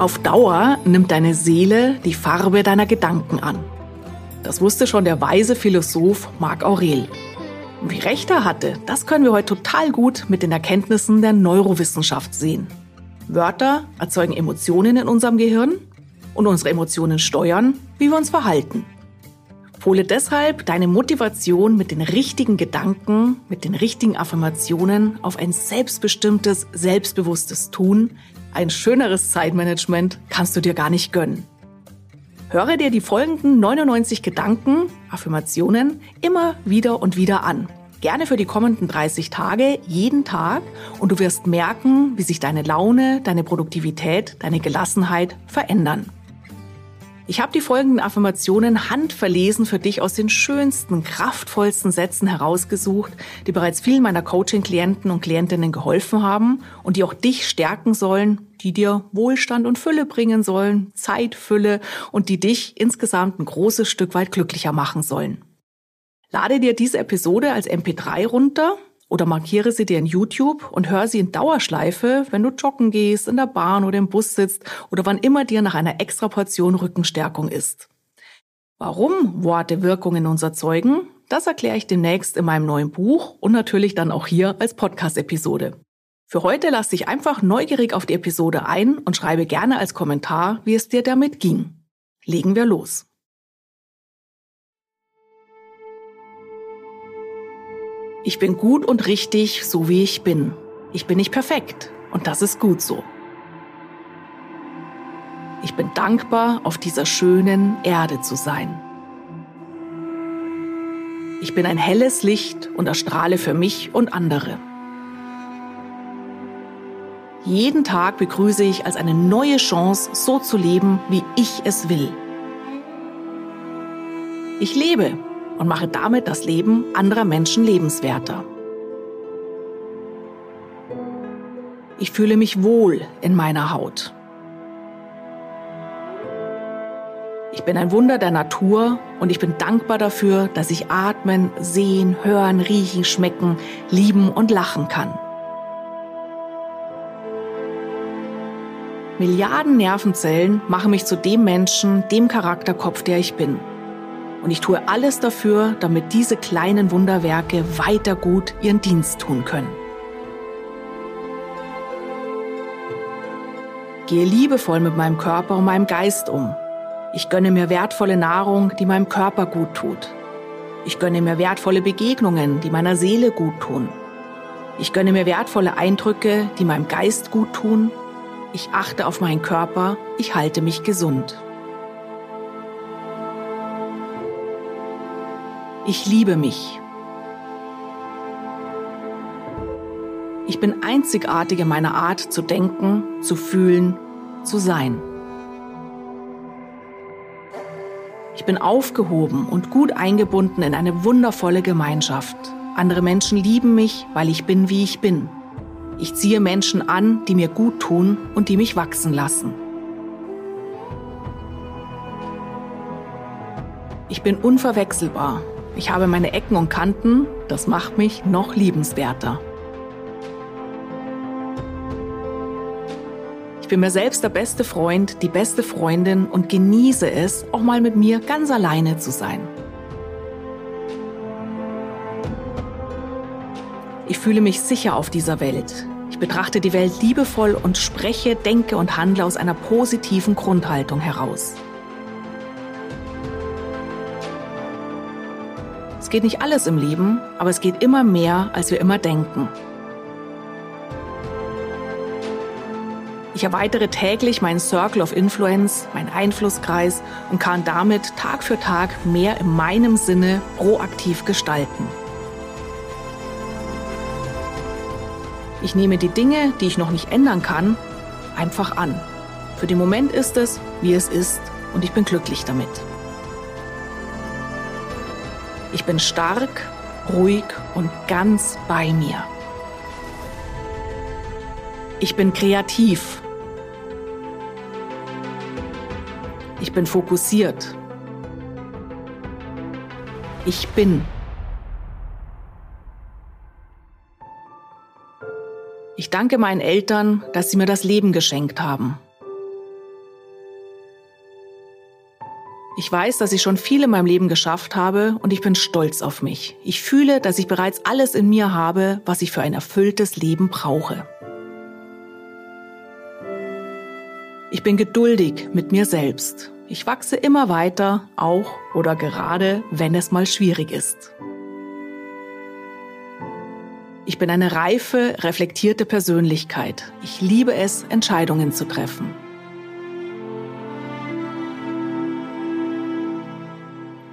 Auf Dauer nimmt deine Seele die Farbe deiner Gedanken an. Das wusste schon der weise Philosoph Marc Aurel. Wie recht er hatte, das können wir heute total gut mit den Erkenntnissen der Neurowissenschaft sehen. Wörter erzeugen Emotionen in unserem Gehirn und unsere Emotionen steuern, wie wir uns verhalten. Hole deshalb deine Motivation mit den richtigen Gedanken, mit den richtigen Affirmationen auf ein selbstbestimmtes, selbstbewusstes Tun. Ein schöneres Zeitmanagement kannst du dir gar nicht gönnen. Höre dir die folgenden 99 Gedanken, Affirmationen immer wieder und wieder an. Gerne für die kommenden 30 Tage, jeden Tag, und du wirst merken, wie sich deine Laune, deine Produktivität, deine Gelassenheit verändern. Ich habe die folgenden Affirmationen handverlesen für dich aus den schönsten, kraftvollsten Sätzen herausgesucht, die bereits vielen meiner Coaching-Klienten und Klientinnen geholfen haben und die auch dich stärken sollen, die dir Wohlstand und Fülle bringen sollen, Zeitfülle und die dich insgesamt ein großes Stück weit glücklicher machen sollen. Lade dir diese Episode als MP3 runter oder markiere sie dir in YouTube und hör sie in Dauerschleife, wenn du joggen gehst, in der Bahn oder im Bus sitzt oder wann immer dir nach einer extra Portion Rückenstärkung ist. Warum Worte Wirkung in uns erzeugen, das erkläre ich demnächst in meinem neuen Buch und natürlich dann auch hier als Podcast-Episode. Für heute lass dich einfach neugierig auf die Episode ein und schreibe gerne als Kommentar, wie es dir damit ging. Legen wir los. Ich bin gut und richtig, so wie ich bin. Ich bin nicht perfekt und das ist gut so. Ich bin dankbar, auf dieser schönen Erde zu sein. Ich bin ein helles Licht und erstrahle für mich und andere. Jeden Tag begrüße ich als eine neue Chance, so zu leben, wie ich es will. Ich lebe und mache damit das Leben anderer Menschen lebenswerter. Ich fühle mich wohl in meiner Haut. Ich bin ein Wunder der Natur und ich bin dankbar dafür, dass ich atmen, sehen, hören, riechen, schmecken, lieben und lachen kann. Milliarden Nervenzellen machen mich zu dem Menschen, dem Charakterkopf, der ich bin. Und ich tue alles dafür, damit diese kleinen Wunderwerke weiter gut ihren Dienst tun können. Gehe liebevoll mit meinem Körper und meinem Geist um. Ich gönne mir wertvolle Nahrung, die meinem Körper gut tut. Ich gönne mir wertvolle Begegnungen, die meiner Seele gut tun. Ich gönne mir wertvolle Eindrücke, die meinem Geist gut tun. Ich achte auf meinen Körper, ich halte mich gesund. Ich liebe mich. Ich bin einzigartig in meiner Art zu denken, zu fühlen, zu sein. Ich bin aufgehoben und gut eingebunden in eine wundervolle Gemeinschaft. Andere Menschen lieben mich, weil ich bin, wie ich bin. Ich ziehe Menschen an, die mir gut tun und die mich wachsen lassen. Ich bin unverwechselbar ich habe meine Ecken und Kanten, das macht mich noch liebenswerter. Ich bin mir selbst der beste Freund, die beste Freundin und genieße es, auch mal mit mir ganz alleine zu sein. Ich fühle mich sicher auf dieser Welt. Ich betrachte die Welt liebevoll und spreche, denke und handle aus einer positiven Grundhaltung heraus. Es geht nicht alles im Leben, aber es geht immer mehr, als wir immer denken. Ich erweitere täglich meinen Circle of Influence, meinen Einflusskreis und kann damit Tag für Tag mehr in meinem Sinne proaktiv gestalten. Ich nehme die Dinge, die ich noch nicht ändern kann, einfach an. Für den Moment ist es, wie es ist und ich bin glücklich damit. Ich bin stark, ruhig und ganz bei mir. Ich bin kreativ. Ich bin fokussiert. Ich bin. Ich danke meinen Eltern, dass sie mir das Leben geschenkt haben. Ich weiß, dass ich schon viel in meinem Leben geschafft habe und ich bin stolz auf mich. Ich fühle, dass ich bereits alles in mir habe, was ich für ein erfülltes Leben brauche. Ich bin geduldig mit mir selbst. Ich wachse immer weiter, auch oder gerade, wenn es mal schwierig ist. Ich bin eine reife, reflektierte Persönlichkeit. Ich liebe es, Entscheidungen zu treffen.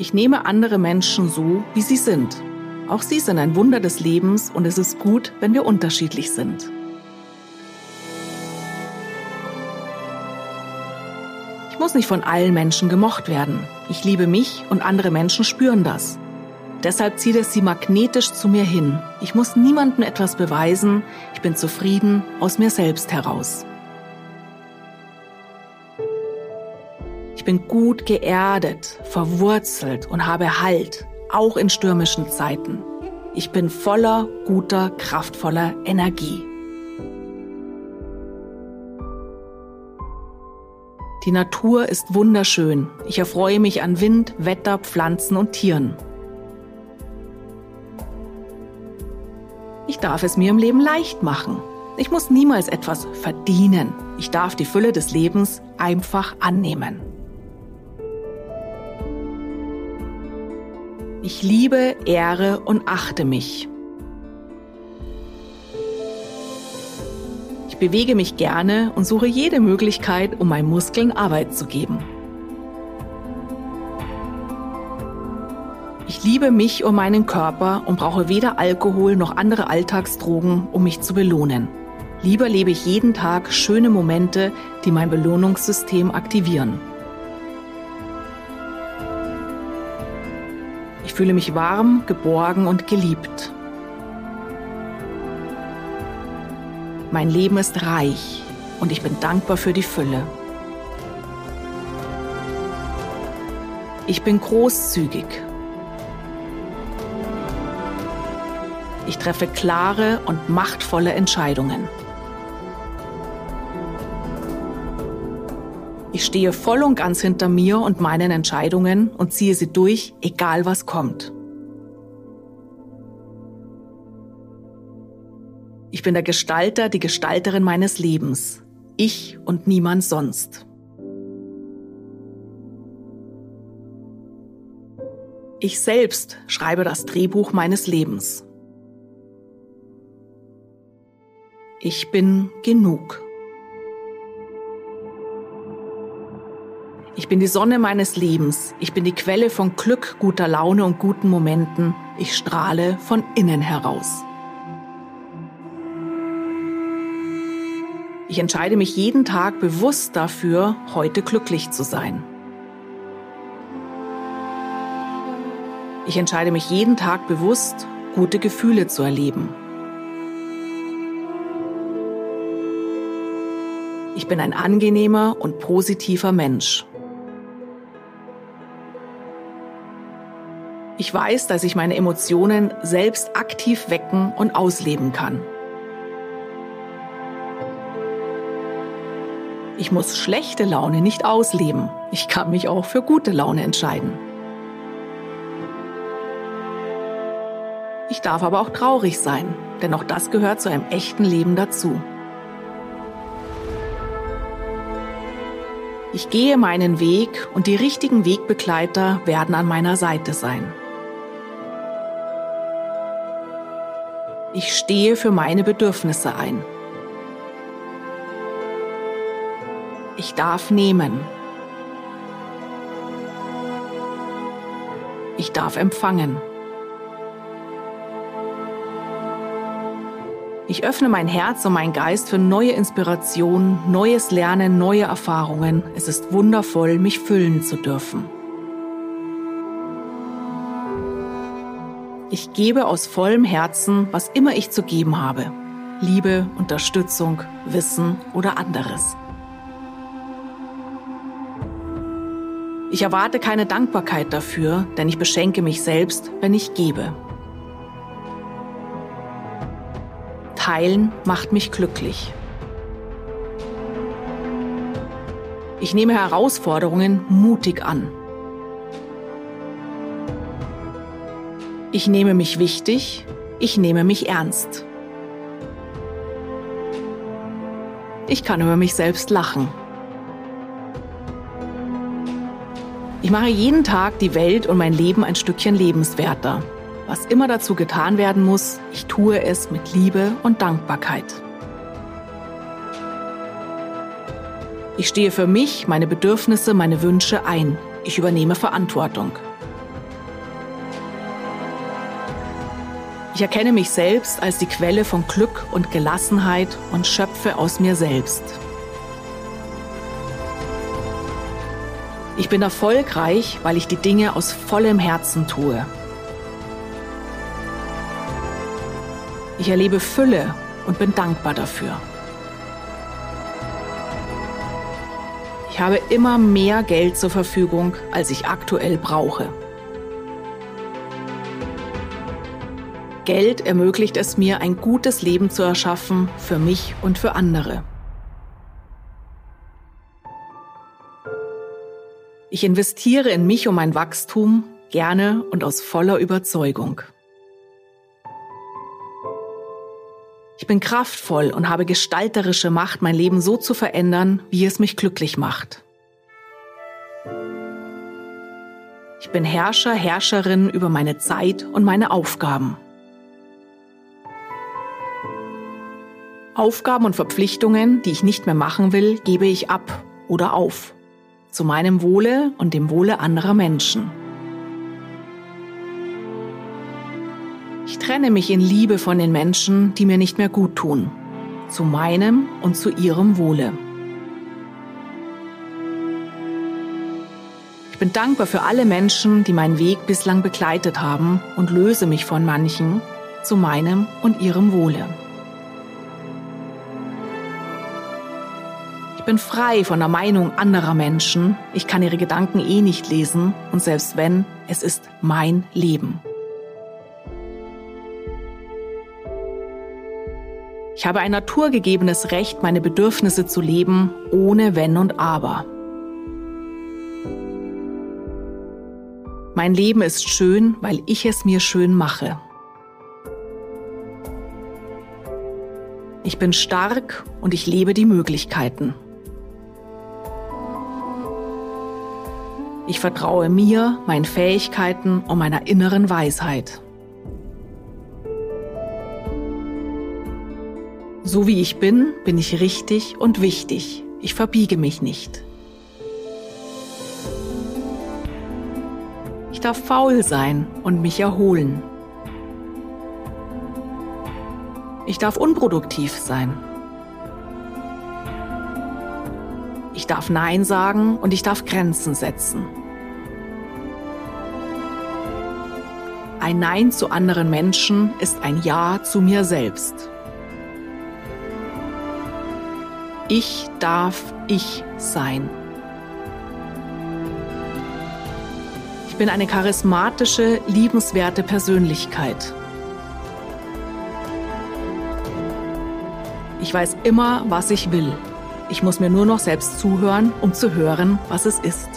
Ich nehme andere Menschen so, wie sie sind. Auch sie sind ein Wunder des Lebens und es ist gut, wenn wir unterschiedlich sind. Ich muss nicht von allen Menschen gemocht werden. Ich liebe mich und andere Menschen spüren das. Deshalb zieht es sie magnetisch zu mir hin. Ich muss niemandem etwas beweisen. Ich bin zufrieden aus mir selbst heraus. Bin gut geerdet, verwurzelt und habe Halt, auch in stürmischen Zeiten. Ich bin voller guter, kraftvoller Energie. Die Natur ist wunderschön. Ich erfreue mich an Wind, Wetter, Pflanzen und Tieren. Ich darf es mir im Leben leicht machen. Ich muss niemals etwas verdienen. Ich darf die Fülle des Lebens einfach annehmen. Ich liebe, ehre und achte mich. Ich bewege mich gerne und suche jede Möglichkeit, um meinen Muskeln Arbeit zu geben. Ich liebe mich und meinen Körper und brauche weder Alkohol noch andere Alltagsdrogen, um mich zu belohnen. Lieber lebe ich jeden Tag schöne Momente, die mein Belohnungssystem aktivieren. Fühle mich warm, geborgen und geliebt. Mein Leben ist reich und ich bin dankbar für die Fülle. Ich bin großzügig. Ich treffe klare und machtvolle Entscheidungen. Ich stehe voll und ganz hinter mir und meinen Entscheidungen und ziehe sie durch, egal was kommt. Ich bin der Gestalter, die Gestalterin meines Lebens. Ich und niemand sonst. Ich selbst schreibe das Drehbuch meines Lebens. Ich bin genug. Ich bin die Sonne meines Lebens. Ich bin die Quelle von Glück, guter Laune und guten Momenten. Ich strahle von innen heraus. Ich entscheide mich jeden Tag bewusst dafür, heute glücklich zu sein. Ich entscheide mich jeden Tag bewusst, gute Gefühle zu erleben. Ich bin ein angenehmer und positiver Mensch. Ich weiß, dass ich meine Emotionen selbst aktiv wecken und ausleben kann. Ich muss schlechte Laune nicht ausleben. Ich kann mich auch für gute Laune entscheiden. Ich darf aber auch traurig sein, denn auch das gehört zu einem echten Leben dazu. Ich gehe meinen Weg und die richtigen Wegbegleiter werden an meiner Seite sein. Ich stehe für meine Bedürfnisse ein. Ich darf nehmen. Ich darf empfangen. Ich öffne mein Herz und mein Geist für neue Inspirationen, neues Lernen, neue Erfahrungen. Es ist wundervoll, mich füllen zu dürfen. Ich gebe aus vollem Herzen, was immer ich zu geben habe. Liebe, Unterstützung, Wissen oder anderes. Ich erwarte keine Dankbarkeit dafür, denn ich beschenke mich selbst, wenn ich gebe. Teilen macht mich glücklich. Ich nehme Herausforderungen mutig an. Ich nehme mich wichtig, ich nehme mich ernst. Ich kann über mich selbst lachen. Ich mache jeden Tag die Welt und mein Leben ein Stückchen lebenswerter. Was immer dazu getan werden muss, ich tue es mit Liebe und Dankbarkeit. Ich stehe für mich, meine Bedürfnisse, meine Wünsche ein. Ich übernehme Verantwortung. Ich erkenne mich selbst als die Quelle von Glück und Gelassenheit und schöpfe aus mir selbst. Ich bin erfolgreich, weil ich die Dinge aus vollem Herzen tue. Ich erlebe Fülle und bin dankbar dafür. Ich habe immer mehr Geld zur Verfügung, als ich aktuell brauche. Geld ermöglicht es mir, ein gutes Leben zu erschaffen für mich und für andere. Ich investiere in mich und mein Wachstum gerne und aus voller Überzeugung. Ich bin kraftvoll und habe gestalterische Macht, mein Leben so zu verändern, wie es mich glücklich macht. Ich bin Herrscher, Herrscherin über meine Zeit und meine Aufgaben. Aufgaben und Verpflichtungen, die ich nicht mehr machen will, gebe ich ab oder auf. Zu meinem Wohle und dem Wohle anderer Menschen. Ich trenne mich in Liebe von den Menschen, die mir nicht mehr gut tun. Zu meinem und zu ihrem Wohle. Ich bin dankbar für alle Menschen, die meinen Weg bislang begleitet haben und löse mich von manchen zu meinem und ihrem Wohle. Bin frei von der Meinung anderer Menschen. Ich kann ihre Gedanken eh nicht lesen und selbst wenn, es ist mein Leben. Ich habe ein naturgegebenes Recht, meine Bedürfnisse zu leben, ohne Wenn und Aber. Mein Leben ist schön, weil ich es mir schön mache. Ich bin stark und ich lebe die Möglichkeiten. Ich vertraue mir, meinen Fähigkeiten und meiner inneren Weisheit. So wie ich bin, bin ich richtig und wichtig. Ich verbiege mich nicht. Ich darf faul sein und mich erholen. Ich darf unproduktiv sein. Ich darf Nein sagen und ich darf Grenzen setzen. Ein Nein zu anderen Menschen ist ein Ja zu mir selbst. Ich darf ich sein. Ich bin eine charismatische, liebenswerte Persönlichkeit. Ich weiß immer, was ich will. Ich muss mir nur noch selbst zuhören, um zu hören, was es ist.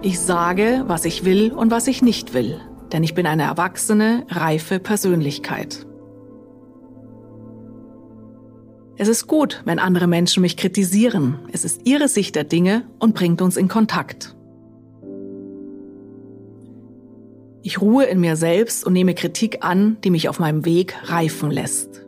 Ich sage, was ich will und was ich nicht will, denn ich bin eine erwachsene, reife Persönlichkeit. Es ist gut, wenn andere Menschen mich kritisieren. Es ist ihre Sicht der Dinge und bringt uns in Kontakt. Ich ruhe in mir selbst und nehme Kritik an, die mich auf meinem Weg reifen lässt.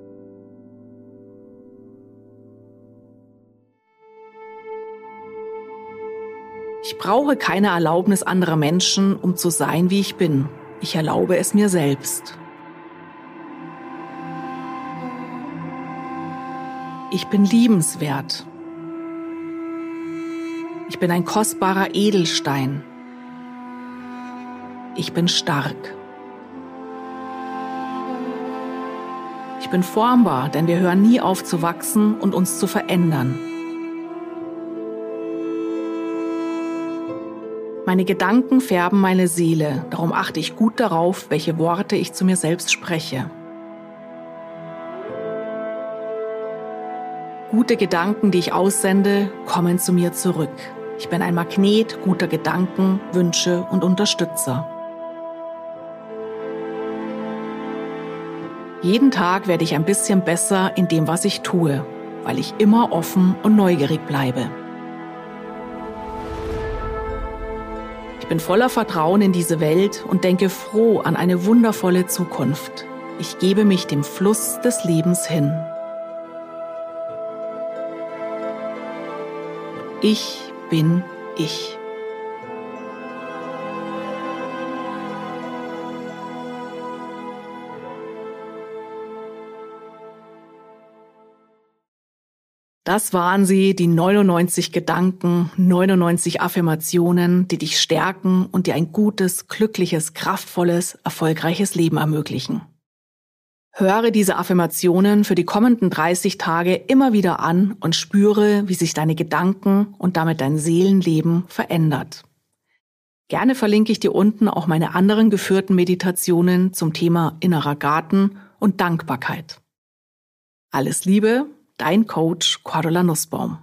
Ich brauche keine Erlaubnis anderer Menschen, um zu sein, wie ich bin. Ich erlaube es mir selbst. Ich bin liebenswert. Ich bin ein kostbarer Edelstein. Ich bin stark. Ich bin formbar, denn wir hören nie auf zu wachsen und uns zu verändern. Meine Gedanken färben meine Seele, darum achte ich gut darauf, welche Worte ich zu mir selbst spreche. Gute Gedanken, die ich aussende, kommen zu mir zurück. Ich bin ein Magnet guter Gedanken, Wünsche und Unterstützer. Jeden Tag werde ich ein bisschen besser in dem, was ich tue, weil ich immer offen und neugierig bleibe. Ich bin voller Vertrauen in diese Welt und denke froh an eine wundervolle Zukunft. Ich gebe mich dem Fluss des Lebens hin. Ich bin ich. Das waren sie, die 99 Gedanken, 99 Affirmationen, die dich stärken und dir ein gutes, glückliches, kraftvolles, erfolgreiches Leben ermöglichen. Höre diese Affirmationen für die kommenden 30 Tage immer wieder an und spüre, wie sich deine Gedanken und damit dein Seelenleben verändert. Gerne verlinke ich dir unten auch meine anderen geführten Meditationen zum Thema innerer Garten und Dankbarkeit. Alles Liebe, dein Coach Cordula Nussbaum.